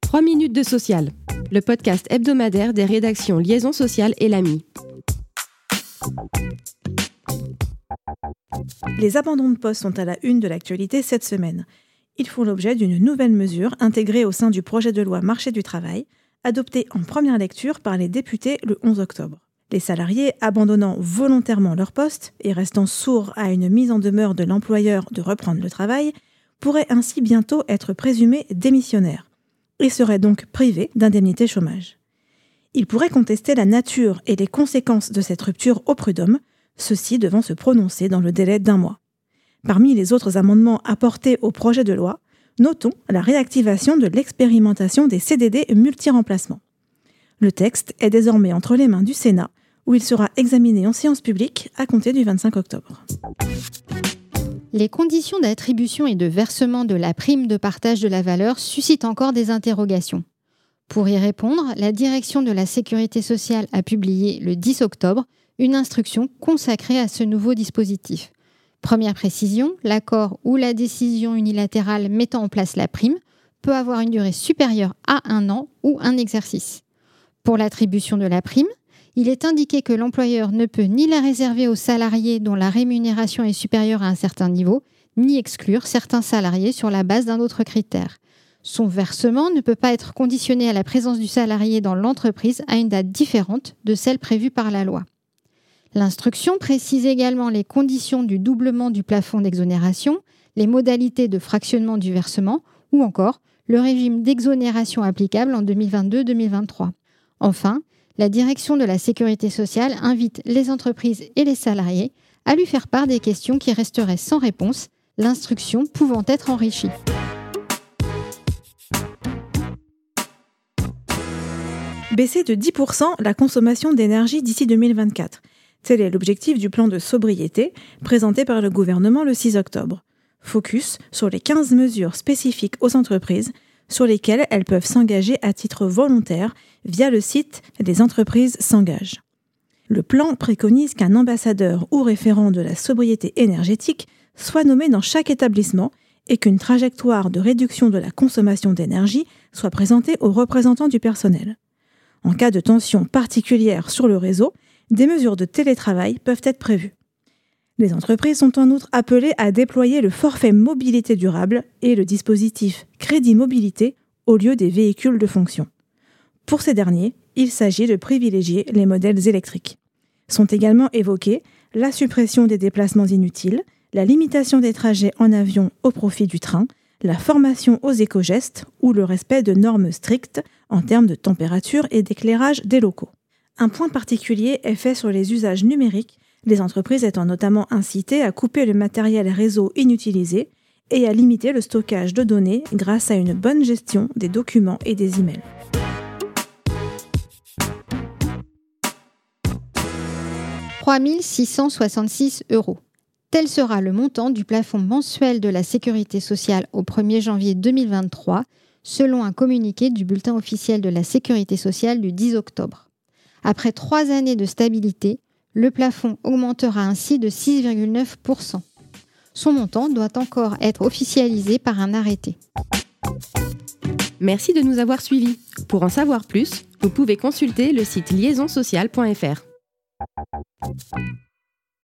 3 minutes de social, le podcast hebdomadaire des rédactions Liaison sociale et l'AMI. Les abandons de poste sont à la une de l'actualité cette semaine. Ils font l'objet d'une nouvelle mesure intégrée au sein du projet de loi Marché du travail, adopté en première lecture par les députés le 11 octobre. Les salariés abandonnant volontairement leur poste et restant sourds à une mise en demeure de l'employeur de reprendre le travail pourraient ainsi bientôt être présumés démissionnaires et serait donc privé d'indemnité chômage. Il pourrait contester la nature et les conséquences de cette rupture au prud'homme, ceci devant se prononcer dans le délai d'un mois. Parmi les autres amendements apportés au projet de loi, notons la réactivation de l'expérimentation des CDD multi-remplacements. Le texte est désormais entre les mains du Sénat, où il sera examiné en séance publique à compter du 25 octobre. Les conditions d'attribution et de versement de la prime de partage de la valeur suscitent encore des interrogations. Pour y répondre, la direction de la sécurité sociale a publié le 10 octobre une instruction consacrée à ce nouveau dispositif. Première précision, l'accord ou la décision unilatérale mettant en place la prime peut avoir une durée supérieure à un an ou un exercice. Pour l'attribution de la prime, il est indiqué que l'employeur ne peut ni la réserver aux salariés dont la rémunération est supérieure à un certain niveau, ni exclure certains salariés sur la base d'un autre critère. Son versement ne peut pas être conditionné à la présence du salarié dans l'entreprise à une date différente de celle prévue par la loi. L'instruction précise également les conditions du doublement du plafond d'exonération, les modalités de fractionnement du versement ou encore le régime d'exonération applicable en 2022-2023. Enfin, la direction de la sécurité sociale invite les entreprises et les salariés à lui faire part des questions qui resteraient sans réponse, l'instruction pouvant être enrichie. Baisser de 10% la consommation d'énergie d'ici 2024. Tel est l'objectif du plan de sobriété présenté par le gouvernement le 6 octobre. Focus sur les 15 mesures spécifiques aux entreprises sur lesquelles elles peuvent s'engager à titre volontaire via le site des entreprises s'engagent. Le plan préconise qu'un ambassadeur ou référent de la sobriété énergétique soit nommé dans chaque établissement et qu'une trajectoire de réduction de la consommation d'énergie soit présentée aux représentants du personnel. En cas de tension particulière sur le réseau, des mesures de télétravail peuvent être prévues. Les entreprises sont en outre appelées à déployer le forfait mobilité durable et le dispositif crédit mobilité au lieu des véhicules de fonction. Pour ces derniers, il s'agit de privilégier les modèles électriques. Sont également évoqués la suppression des déplacements inutiles, la limitation des trajets en avion au profit du train, la formation aux éco-gestes ou le respect de normes strictes en termes de température et d'éclairage des locaux. Un point particulier est fait sur les usages numériques les entreprises étant notamment incitées à couper le matériel réseau inutilisé et à limiter le stockage de données grâce à une bonne gestion des documents et des emails. « 3 666 euros. Tel sera le montant du plafond mensuel de la sécurité sociale au 1er janvier 2023, selon un communiqué du bulletin officiel de la sécurité sociale du 10 octobre. Après trois années de stabilité, le plafond augmentera ainsi de 6,9%. Son montant doit encore être officialisé par un arrêté. Merci de nous avoir suivis. Pour en savoir plus, vous pouvez consulter le site liaisonsocial.fr.